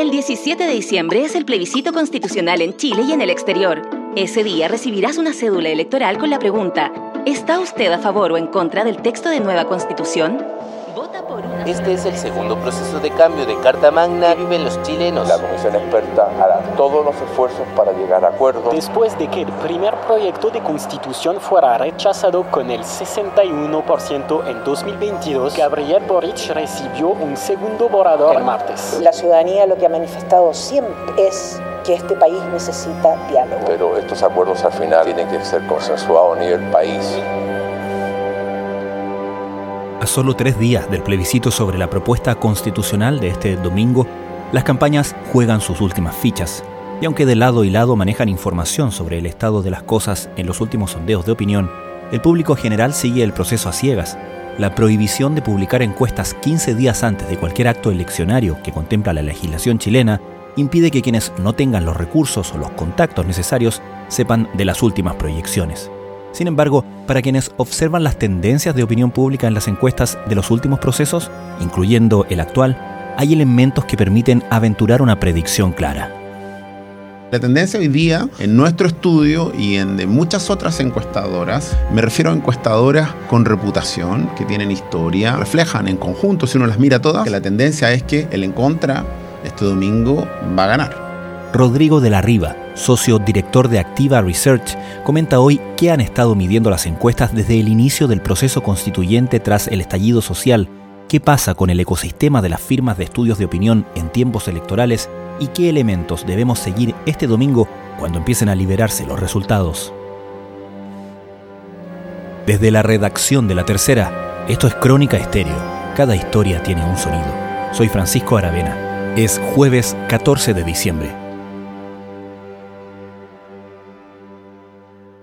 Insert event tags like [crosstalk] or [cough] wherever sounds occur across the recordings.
El 17 de diciembre es el plebiscito constitucional en Chile y en el exterior. Ese día recibirás una cédula electoral con la pregunta, ¿está usted a favor o en contra del texto de nueva constitución? Este es el segundo proceso de cambio de Carta Magna que viven los chilenos. La comisión experta hará todos los esfuerzos para llegar a acuerdos. Después de que el primer proyecto de constitución fuera rechazado con el 61% en 2022, Gabriel Boric recibió un segundo borrador el martes. La ciudadanía lo que ha manifestado siempre es que este país necesita diálogo. Pero estos acuerdos al final tienen que ser consensuados a nivel país. A solo tres días del plebiscito sobre la propuesta constitucional de este domingo, las campañas juegan sus últimas fichas. Y aunque de lado y lado manejan información sobre el estado de las cosas en los últimos sondeos de opinión, el público general sigue el proceso a ciegas. La prohibición de publicar encuestas 15 días antes de cualquier acto eleccionario que contempla la legislación chilena impide que quienes no tengan los recursos o los contactos necesarios sepan de las últimas proyecciones. Sin embargo, para quienes observan las tendencias de opinión pública en las encuestas de los últimos procesos, incluyendo el actual, hay elementos que permiten aventurar una predicción clara. La tendencia hoy día, en nuestro estudio y en de muchas otras encuestadoras, me refiero a encuestadoras con reputación, que tienen historia, reflejan en conjunto, si uno las mira todas, que la tendencia es que el en contra este domingo va a ganar. Rodrigo de la Riva, socio director de Activa Research, comenta hoy que han estado midiendo las encuestas desde el inicio del proceso constituyente tras el estallido social, qué pasa con el ecosistema de las firmas de estudios de opinión en tiempos electorales y qué elementos debemos seguir este domingo cuando empiecen a liberarse los resultados. Desde la redacción de La Tercera, esto es Crónica Estéreo. Cada historia tiene un sonido. Soy Francisco Aravena. Es jueves 14 de diciembre.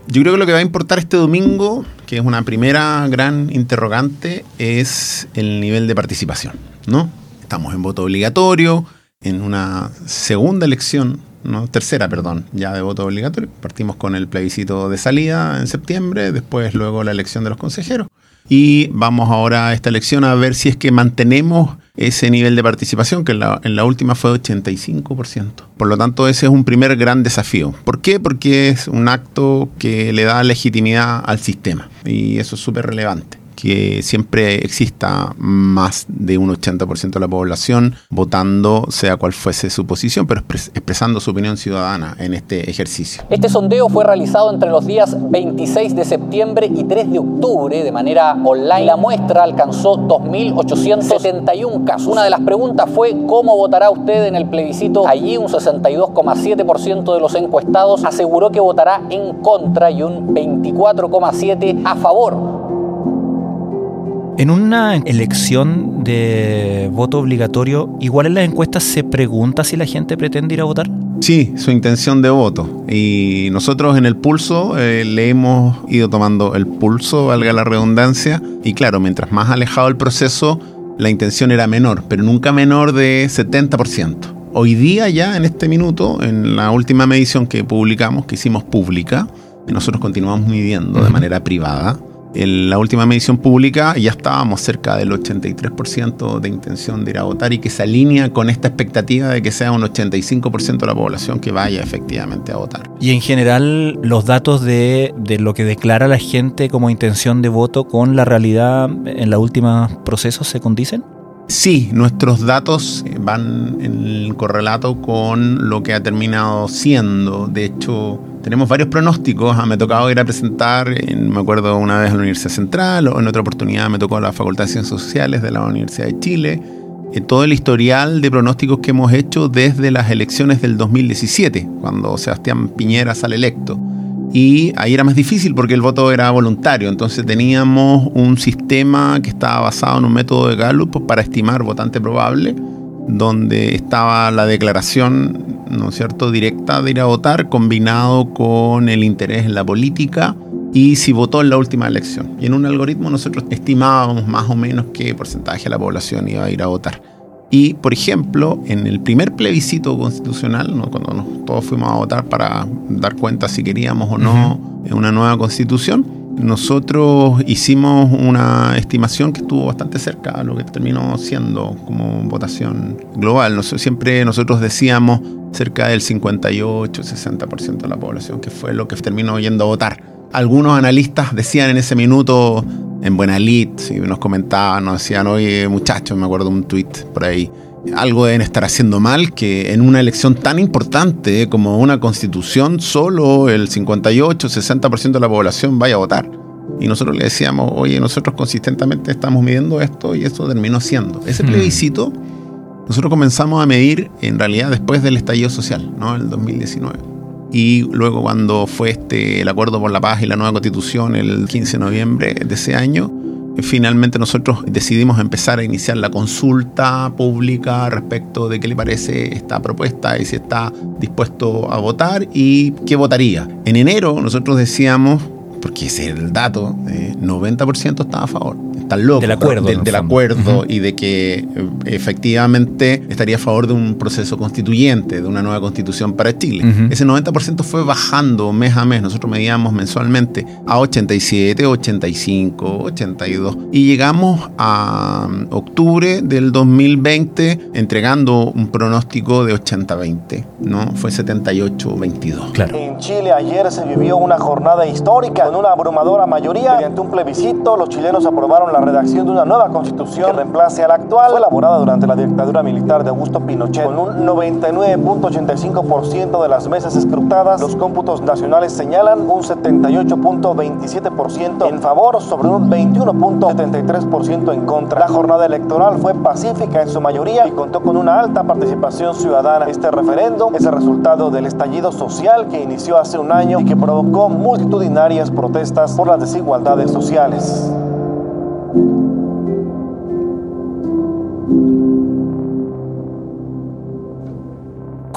Yo creo que lo que va a importar este domingo, que es una primera gran interrogante, es el nivel de participación, ¿no? Estamos en voto obligatorio, en una segunda elección, no, tercera, perdón, ya de voto obligatorio. Partimos con el plebiscito de salida en septiembre, después luego la elección de los consejeros. Y vamos ahora a esta elección a ver si es que mantenemos ese nivel de participación, que en la, última fue 85%. Por lo tanto, ese es un primer gran desafío. ¿Por qué? Porque es un acto que le da legitimidad al sistema y eso es súper relevante que siempre exista más de un 80% de la población votando, sea cual fuese su posición, pero expresando su opinión ciudadana en este ejercicio. Este sondeo fue realizado entre los días 26 de septiembre y 3 de octubre de manera online. La muestra alcanzó 2.871 casos. Una de las preguntas fue ¿cómo votará usted en el plebiscito? Allí un 62,7% de los encuestados aseguró que votará en contra y un 24,7% a favor en una elección de voto obligatorio, igual en las encuestas se pregunta si la gente pretende ir a votar. Sí, su intención de voto. Y nosotros en el pulso eh, le hemos ido tomando el pulso, valga la redundancia. Y claro, mientras más alejado el proceso, la intención era menor, pero nunca menor de 70%. Hoy día ya, en este minuto, en la última medición que publicamos, que hicimos pública, nosotros continuamos midiendo de manera privada, en la última medición pública ya estábamos cerca del 83% de intención de ir a votar y que se alinea con esta expectativa de que sea un 85% de la población que vaya efectivamente a votar. Y en general los datos de, de lo que declara la gente como intención de voto con la realidad en los últimos procesos se condicen? Sí, nuestros datos van en correlato con lo que ha terminado siendo. De hecho, tenemos varios pronósticos. Ah, me ha tocado ir a presentar, me acuerdo una vez a la Universidad Central, o en otra oportunidad me tocó a la Facultad de Ciencias Sociales de la Universidad de Chile. Eh, todo el historial de pronósticos que hemos hecho desde las elecciones del 2017, cuando Sebastián Piñera sale electo. Y ahí era más difícil porque el voto era voluntario, entonces teníamos un sistema que estaba basado en un método de Gallup para estimar votante probable, donde estaba la declaración, ¿no es cierto?, directa de ir a votar combinado con el interés en la política y si votó en la última elección. Y en un algoritmo nosotros estimábamos más o menos qué porcentaje de la población iba a ir a votar. Y, por ejemplo, en el primer plebiscito constitucional, cuando nos, todos fuimos a votar para dar cuenta si queríamos o no una nueva constitución, nosotros hicimos una estimación que estuvo bastante cerca a lo que terminó siendo como votación global. siempre nosotros decíamos cerca del 58-60% de la población, que fue lo que terminó yendo a votar. Algunos analistas decían en ese minuto, en Buena Lid, nos comentaban, nos decían, oye muchachos, me acuerdo un tweet por ahí, algo deben estar haciendo mal que en una elección tan importante como una constitución solo el 58-60% de la población vaya a votar. Y nosotros le decíamos, oye, nosotros consistentemente estamos midiendo esto y esto terminó siendo. Ese hmm. plebiscito nosotros comenzamos a medir en realidad después del estallido social, ¿no? El 2019. Y luego cuando fue este, el acuerdo por la paz y la nueva constitución el 15 de noviembre de ese año, finalmente nosotros decidimos empezar a iniciar la consulta pública respecto de qué le parece esta propuesta y si está dispuesto a votar y qué votaría. En enero nosotros decíamos, porque ese es el dato, 90% estaba a favor loco. Del acuerdo. del acuerdo y de que eh, efectivamente estaría a favor de un proceso constituyente, de una nueva constitución para Chile. Ese 90% fue bajando mes a mes. Nosotros medíamos mensualmente a 87, 85, 82. Y llegamos a mm, octubre del 2020 entregando un pronóstico de 80-20. ¿no? Fue 78-22. Claro. En Chile ayer se vivió una jornada histórica con una abrumadora mayoría. Mediante un plebiscito, los chilenos aprobaron la la redacción de una nueva constitución que reemplace a la actual, fue elaborada durante la dictadura militar de Augusto Pinochet. Con un 99.85% de las mesas escrutadas, los cómputos nacionales señalan un 78.27% en favor sobre un 21.73% en contra. La jornada electoral fue pacífica en su mayoría y contó con una alta participación ciudadana. Este referéndum es el resultado del estallido social que inició hace un año y que provocó multitudinarias protestas por las desigualdades sociales.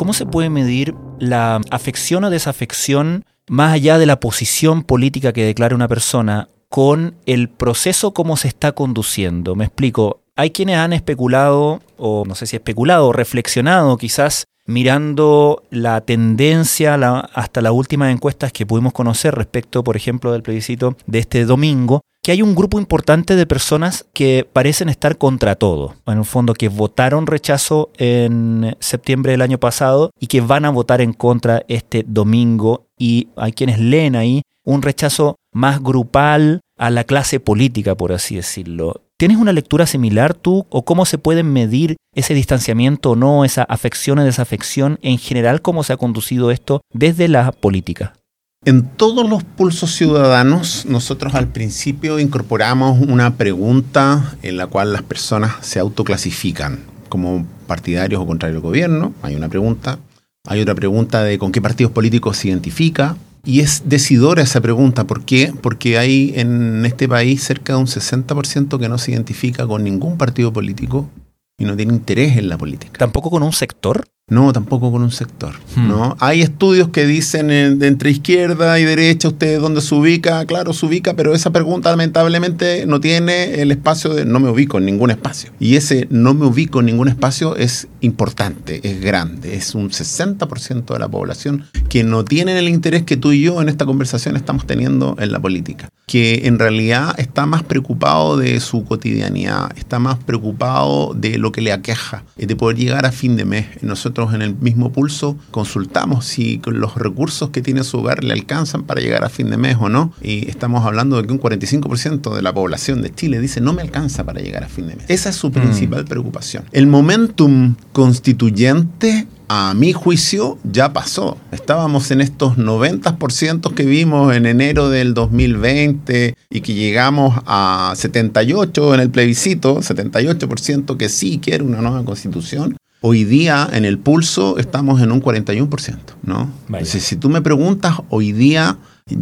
¿Cómo se puede medir la afección o desafección más allá de la posición política que declara una persona con el proceso como se está conduciendo? Me explico. Hay quienes han especulado, o no sé si especulado, o reflexionado quizás mirando la tendencia hasta las últimas encuestas que pudimos conocer respecto, por ejemplo, del plebiscito de este domingo, que hay un grupo importante de personas que parecen estar contra todo. En el fondo, que votaron rechazo en septiembre del año pasado y que van a votar en contra este domingo. Y hay quienes leen ahí un rechazo más grupal a la clase política, por así decirlo. ¿Tienes una lectura similar tú o cómo se puede medir ese distanciamiento o no, esa afección o desafección en general, cómo se ha conducido esto desde la política? En todos los pulsos ciudadanos, nosotros al principio incorporamos una pregunta en la cual las personas se autoclasifican como partidarios o contrarios al gobierno. Hay una pregunta. Hay otra pregunta de con qué partidos políticos se identifica. Y es decidora esa pregunta. ¿Por qué? Porque hay en este país cerca de un 60% que no se identifica con ningún partido político y no tiene interés en la política. ¿Tampoco con un sector? No, tampoco con un sector. Hmm. ¿no? Hay estudios que dicen entre izquierda y derecha, usted dónde se ubica, claro, se ubica, pero esa pregunta lamentablemente no tiene el espacio de no me ubico en ningún espacio. Y ese no me ubico en ningún espacio es importante, es grande, es un 60% de la población que no tienen el interés que tú y yo en esta conversación estamos teniendo en la política, que en realidad está más preocupado de su cotidianidad, está más preocupado de lo que le aqueja, de poder llegar a fin de mes. Nosotros en el mismo pulso consultamos si los recursos que tiene su hogar le alcanzan para llegar a fin de mes o no. Y estamos hablando de que un 45% de la población de Chile dice no me alcanza para llegar a fin de mes. Esa es su mm. principal preocupación. El momentum constituyente a mi juicio, ya pasó. Estábamos en estos 90% que vimos en enero del 2020 y que llegamos a 78 en el plebiscito, 78% que sí quiere una nueva constitución. Hoy día en el pulso estamos en un 41%, ¿no? si tú me preguntas, hoy día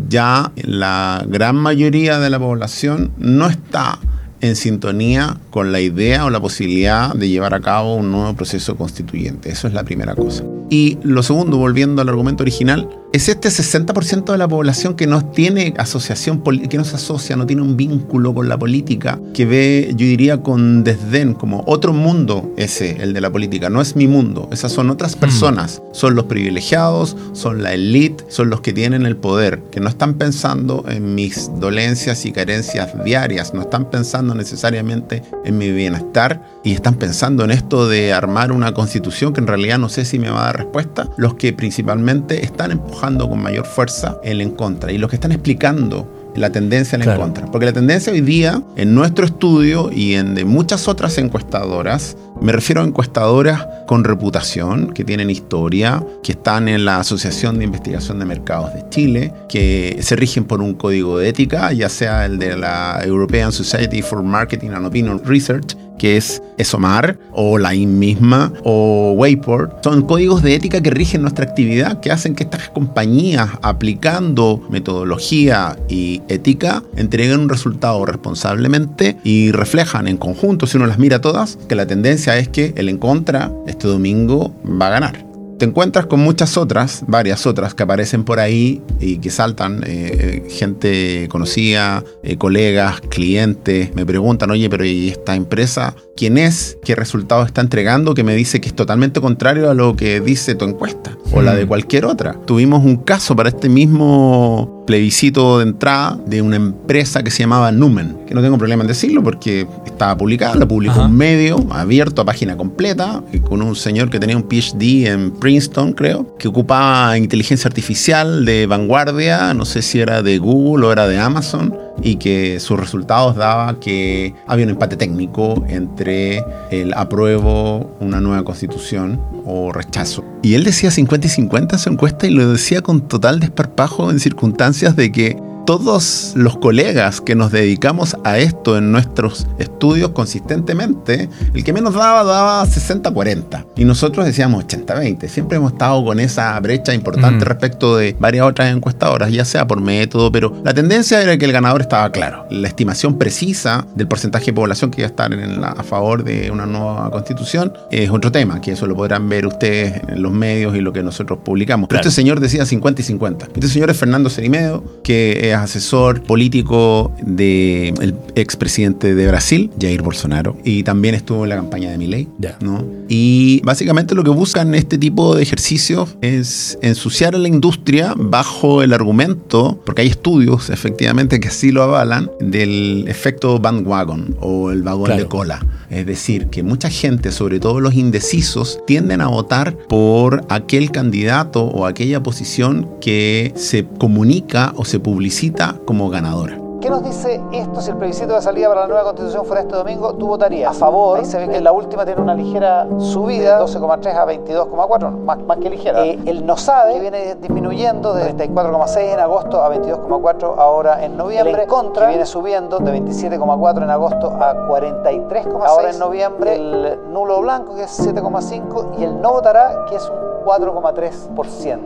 ya la gran mayoría de la población no está en sintonía con la idea o la posibilidad de llevar a cabo un nuevo proceso constituyente. Eso es la primera cosa. Y lo segundo, volviendo al argumento original, es este 60% de la población que no tiene asociación, que no se asocia, no tiene un vínculo con la política, que ve, yo diría, con desdén, como otro mundo ese, el de la política, no es mi mundo, esas son otras mm. personas, son los privilegiados, son la élite, son los que tienen el poder, que no están pensando en mis dolencias y carencias diarias, no están pensando necesariamente en mi bienestar y están pensando en esto de armar una constitución que en realidad no sé si me va a dar respuesta, los que principalmente están empujando con mayor fuerza el en contra y los que están explicando la tendencia en en contra. Porque la tendencia hoy día, en nuestro estudio y en de muchas otras encuestadoras, me refiero a encuestadoras con reputación, que tienen historia, que están en la Asociación de Investigación de Mercados de Chile, que se rigen por un código de ética, ya sea el de la European Society for Marketing and Opinion Research, que es ESOMAR, o la IN misma, o Wayport. Son códigos de ética que rigen nuestra actividad, que hacen que estas compañías, aplicando metodología y ética, entreguen un resultado responsablemente y reflejan en conjunto, si uno las mira todas, que la tendencia es que el en contra este domingo va a ganar te encuentras con muchas otras, varias otras que aparecen por ahí y que saltan, eh, gente conocida, eh, colegas, clientes, me preguntan, oye, pero ¿y esta empresa quién es? ¿Qué resultado está entregando? Que me dice que es totalmente contrario a lo que dice tu encuesta o la de hmm. cualquier otra. Tuvimos un caso para este mismo plebiscito de entrada de una empresa que se llamaba Numen, que no tengo problema en decirlo porque estaba publicada, la publicó un medio abierto a página completa, con un señor que tenía un PhD en Princeton, creo, que ocupaba inteligencia artificial de vanguardia, no sé si era de Google o era de Amazon, y que sus resultados daba que había un empate técnico entre el apruebo una nueva constitución o rechazo. Y él decía 50 y 50 en su encuesta y lo decía con total desparpajo en circunstancias de que todos los colegas que nos dedicamos a esto en nuestros estudios consistentemente, el que menos daba daba 60-40 y nosotros decíamos 80-20. Siempre hemos estado con esa brecha importante mm. respecto de varias otras encuestadoras, ya sea por método, pero la tendencia era que el ganador estaba claro. La estimación precisa del porcentaje de población que iba a estar en a favor de una nueva constitución es otro tema, que eso lo podrán ver ustedes en los medios y lo que nosotros publicamos. Pero este señor decía 50 y 50. Este señor es Fernando Cerimedo, que es asesor político del expresidente de Brasil, Jair Bolsonaro, y también estuvo en la campaña de Milei. ¿no? Y básicamente lo que buscan este tipo de ejercicios es ensuciar a la industria bajo el argumento, porque hay estudios efectivamente que así lo avalan, del efecto bandwagon o el vagón de cola. Es decir, que mucha gente, sobre todo los indecisos, tienden a votar por aquel candidato o aquella posición que se comunica o se publicita como ganadora. ¿Qué nos dice esto si el plebiscito de salida para la nueva constitución fuera este domingo? ¿Tú votarías a favor? Ahí se ve que la última tiene una ligera subida, 12,3 a 22,4, más, más que ligera. Eh, el no sabe, que viene disminuyendo de 34,6 en agosto a 22,4 ahora en noviembre. El en contra, que viene subiendo de 27,4 en agosto a 43,6 ahora en noviembre. El nulo blanco, que es 7,5, y el no votará, que es un 4,3%.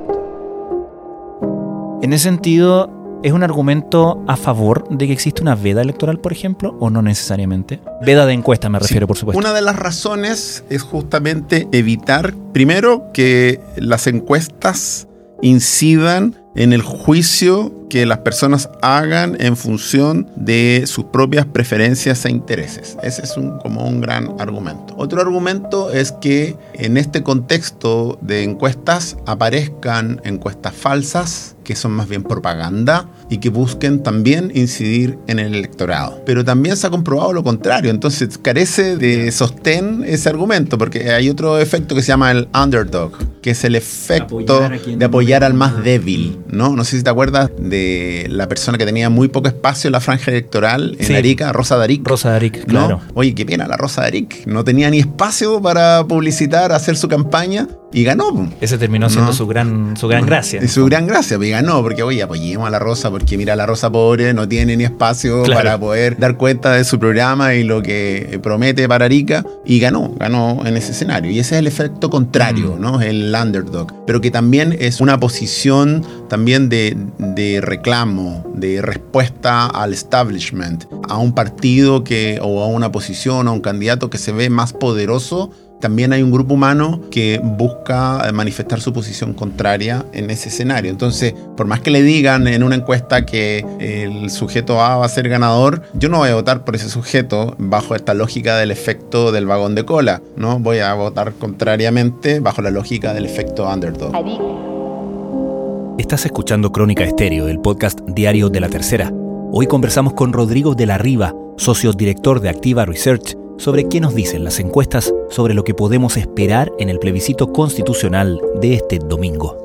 En ese sentido, ¿Es un argumento a favor de que existe una veda electoral, por ejemplo, o no necesariamente? Veda de encuesta me refiero, por supuesto. Una de las razones es justamente evitar, primero, que las encuestas incidan en el juicio que las personas hagan en función de sus propias preferencias e intereses. Ese es un, como un gran argumento. Otro argumento es que en este contexto de encuestas aparezcan encuestas falsas, que son más bien propaganda y que busquen también incidir en el electorado. Pero también se ha comprobado lo contrario, entonces carece de sostén ese argumento, porque hay otro efecto que se llama el underdog, que es el efecto de apoyar al más débil, ¿no? No sé si te acuerdas de la persona que tenía muy poco espacio en la franja electoral en Arica, Rosa Daric. Rosa Daric, claro. Oye, qué pena la Rosa Daric. No tenía ni espacio para publicitar, hacer su campaña y ganó. Ese terminó siendo su gran su gran gracia. Y su gran gracia, y ganó, porque oye, apoyemos a la Rosa, porque mira, la Rosa pobre no tiene ni espacio para poder dar cuenta de su programa y lo que promete para Arica, y ganó, ganó en ese escenario. Y ese es el efecto contrario, mm. ¿no? El underdog, pero que también es una posición también de, de reclamo, de respuesta al establishment, a un partido que, o a una posición, a un candidato que se ve más poderoso también hay un grupo humano que busca manifestar su posición contraria en ese escenario. Entonces, por más que le digan en una encuesta que el sujeto A va a ser ganador, yo no voy a votar por ese sujeto bajo esta lógica del efecto del vagón de cola, ¿no? Voy a votar contrariamente bajo la lógica del efecto underdog. Estás escuchando Crónica Estéreo, el podcast diario de la tercera. Hoy conversamos con Rodrigo de la Riva, socio director de Activa Research sobre qué nos dicen las encuestas sobre lo que podemos esperar en el plebiscito constitucional de este domingo.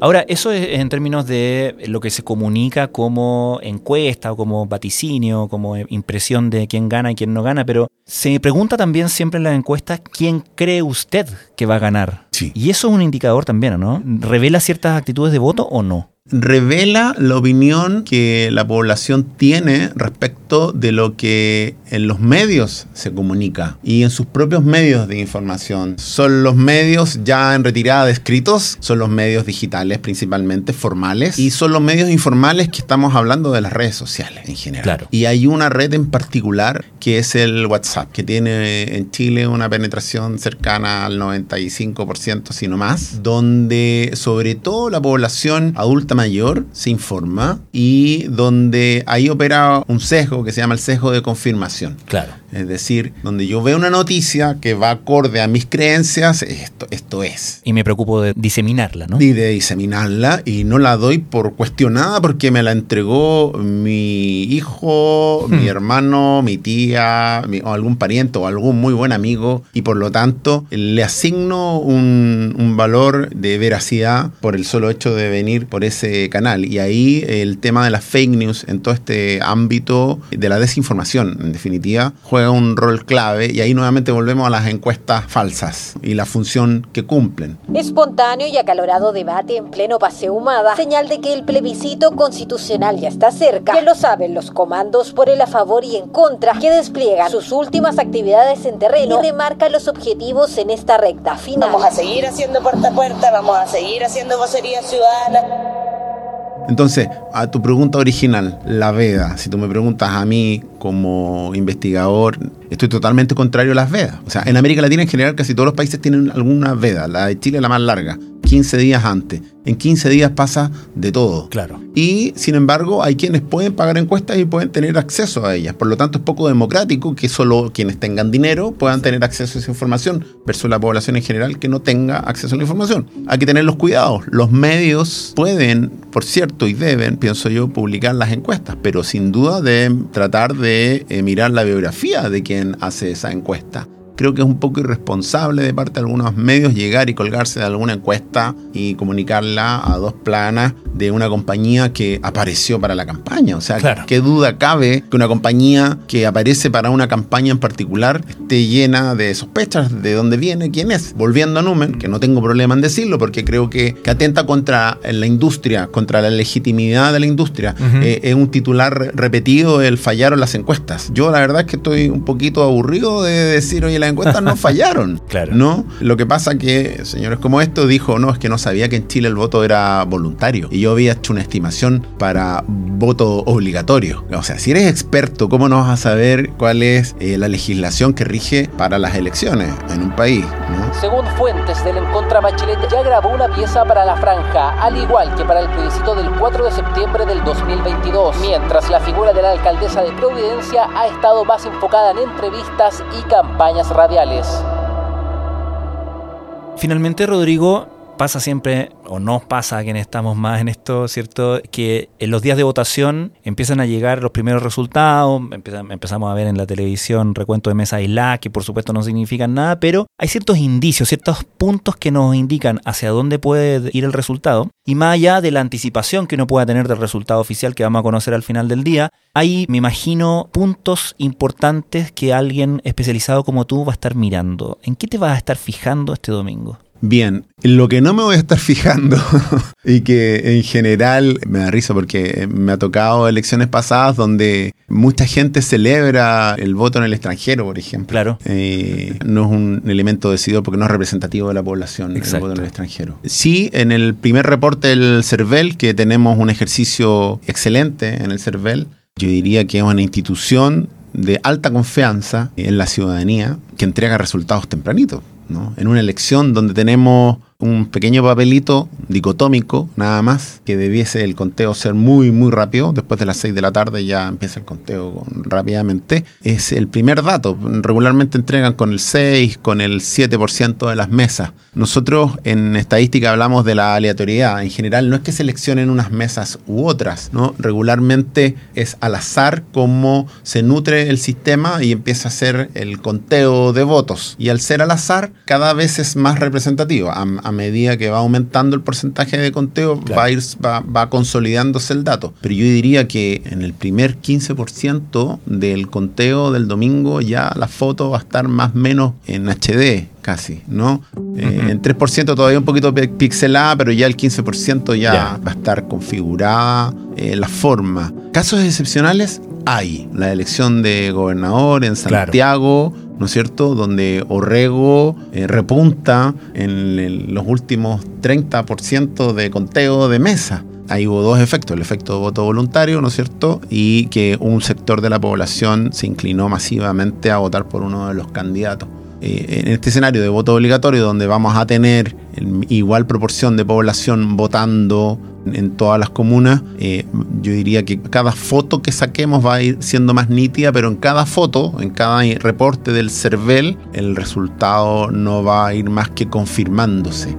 Ahora, eso es en términos de lo que se comunica como encuesta o como vaticinio, como impresión de quién gana y quién no gana, pero se pregunta también siempre en las encuestas quién cree usted que va a ganar. Sí. Y eso es un indicador también, ¿no? ¿Revela ciertas actitudes de voto o no? Revela la opinión que la población tiene respecto de lo que en los medios se comunica y en sus propios medios de información. Son los medios ya en retirada de escritos, son los medios digitales principalmente, formales, y son los medios informales que estamos hablando de las redes sociales en general. Claro. Y hay una red en particular que es el WhatsApp, que tiene en Chile una penetración cercana al 95%, si no más, donde sobre todo la población adulta mayor se informa y donde ahí opera un sesgo que se llama el sesgo de confirmación. Claro. Es decir, donde yo veo una noticia que va acorde a mis creencias, esto, esto es. Y me preocupo de diseminarla, ¿no? Y de diseminarla y no la doy por cuestionada porque me la entregó mi hijo, mi hmm. hermano, mi tía, o algún pariente o algún muy buen amigo y por lo tanto le asigno un, un valor de veracidad por el solo hecho de venir por ese canal. Y ahí el tema de las fake news en todo este ámbito de la desinformación, en definitiva, juega un rol clave y ahí nuevamente volvemos a las encuestas falsas y la función que cumplen. Espontáneo y acalorado debate en pleno paseo humada, señal de que el plebiscito constitucional ya está cerca. Ya lo saben los comandos por el a favor y en contra que despliegan sus últimas actividades en terreno y remarcan los objetivos en esta recta final. Vamos a seguir haciendo puerta a puerta, vamos a seguir haciendo vocería ciudadana. Entonces, a tu pregunta original, la veda, si tú me preguntas a mí como investigador, estoy totalmente contrario a las vedas. O sea, en América Latina en general casi todos los países tienen alguna veda, la de Chile es la más larga, 15 días antes. En 15 días pasa de todo. Claro. Y sin embargo, hay quienes pueden pagar encuestas y pueden tener acceso a ellas. Por lo tanto, es poco democrático que solo quienes tengan dinero puedan tener acceso a esa información, versus la población en general que no tenga acceso a la información. Hay que tener los cuidados. Los medios pueden, por cierto, y deben, pienso yo, publicar las encuestas, pero sin duda deben tratar de eh, mirar la biografía de quien hace esa encuesta creo que es un poco irresponsable de parte de algunos medios llegar y colgarse de alguna encuesta y comunicarla a dos planas de una compañía que apareció para la campaña. O sea, ¿qué duda cabe que una compañía que aparece para una campaña en particular esté llena de sospechas de dónde viene, quién es? Volviendo a Numen, que no tengo problema en decirlo porque creo que, atenta contra la industria, contra la legitimidad de la industria. Eh, es un titular repetido el fallaron las encuestas. Yo la verdad es que estoy un poquito aburrido de decir, oye, las encuestas no [laughs] fallaron. claro. ¿no? Lo que pasa que señores como esto dijo, no, es que no sabía que en Chile el voto era voluntario. Y yo había hecho una estimación para voto obligatorio. O sea, si eres experto, ¿cómo no vas a saber cuál es eh, la legislación que rige para las elecciones en un país? Según fuentes del Encontra Bachelet, ya grabó una pieza para la franja, al igual que para el plebiscito del 4 de septiembre del 2022, mientras la figura de la alcaldesa de Providencia ha estado más enfocada en entrevistas y campañas radiales. Finalmente, Rodrigo, pasa siempre, o nos pasa a quienes estamos más en esto, ¿cierto? Que en los días de votación empiezan a llegar los primeros resultados, empezamos a ver en la televisión recuento de mesa aislada, que por supuesto no significan nada, pero hay ciertos indicios, ciertos puntos que nos indican hacia dónde puede ir el resultado. Y más allá de la anticipación que uno pueda tener del resultado oficial que vamos a conocer al final del día, hay, me imagino, puntos importantes que alguien especializado como tú va a estar mirando. ¿En qué te vas a estar fijando este domingo? Bien, lo que no me voy a estar [laughs] fijando y que en general me da risa porque me ha tocado elecciones pasadas donde mucha gente celebra el voto en el extranjero, por ejemplo. Claro. Eh, no es un elemento decidido porque no es representativo de la población el voto en el extranjero. Sí, en el primer reporte del CERVEL, que tenemos un ejercicio excelente en el CERVEL, yo diría que es una institución de alta confianza en la ciudadanía que entrega resultados tempranitos. En una elección donde tenemos un pequeño papelito dicotómico, nada más, que debiese el conteo ser muy, muy rápido. Después de las 6 de la tarde ya empieza el conteo rápidamente. Es el primer dato. Regularmente entregan con el 6, con el 7% de las mesas. Nosotros en estadística hablamos de la aleatoriedad. En general no es que seleccionen unas mesas u otras, ¿no? Regularmente es al azar cómo se nutre el sistema y empieza a ser el conteo de votos. Y al ser al azar, cada vez es más representativo. A, a medida que va aumentando el porcentaje de conteo, va, a ir, va, consolidándose el dato. Pero yo diría que en el primer 15% del conteo del domingo ya la foto va a estar más o menos en HD casi, ¿no? Eh, en 3% todavía un poquito pixelada, pero ya el 15% ya, va a estar configurada eh, la forma. Casos excepcionales hay. La elección de gobernador en Santiago, ¿no es cierto? Donde Orrego eh, repunta en los últimos 30% de conteo de mesa ahí hubo dos efectos, el efecto de voto voluntario, ¿no es cierto? Y que un sector de la población se inclinó masivamente a votar por uno de los candidatos. Eh, en este escenario de voto obligatorio, donde vamos a tener igual proporción de población votando en todas las comunas, eh, yo diría que cada foto que saquemos va a ir siendo más nítida, pero en cada foto, en cada reporte del CERVEL, el resultado no va a ir más que confirmándose.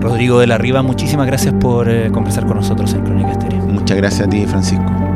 Rodrigo de la Riva, muchísimas gracias por eh, conversar con nosotros en Crónica Estéreo. Muchas gracias a ti, Francisco.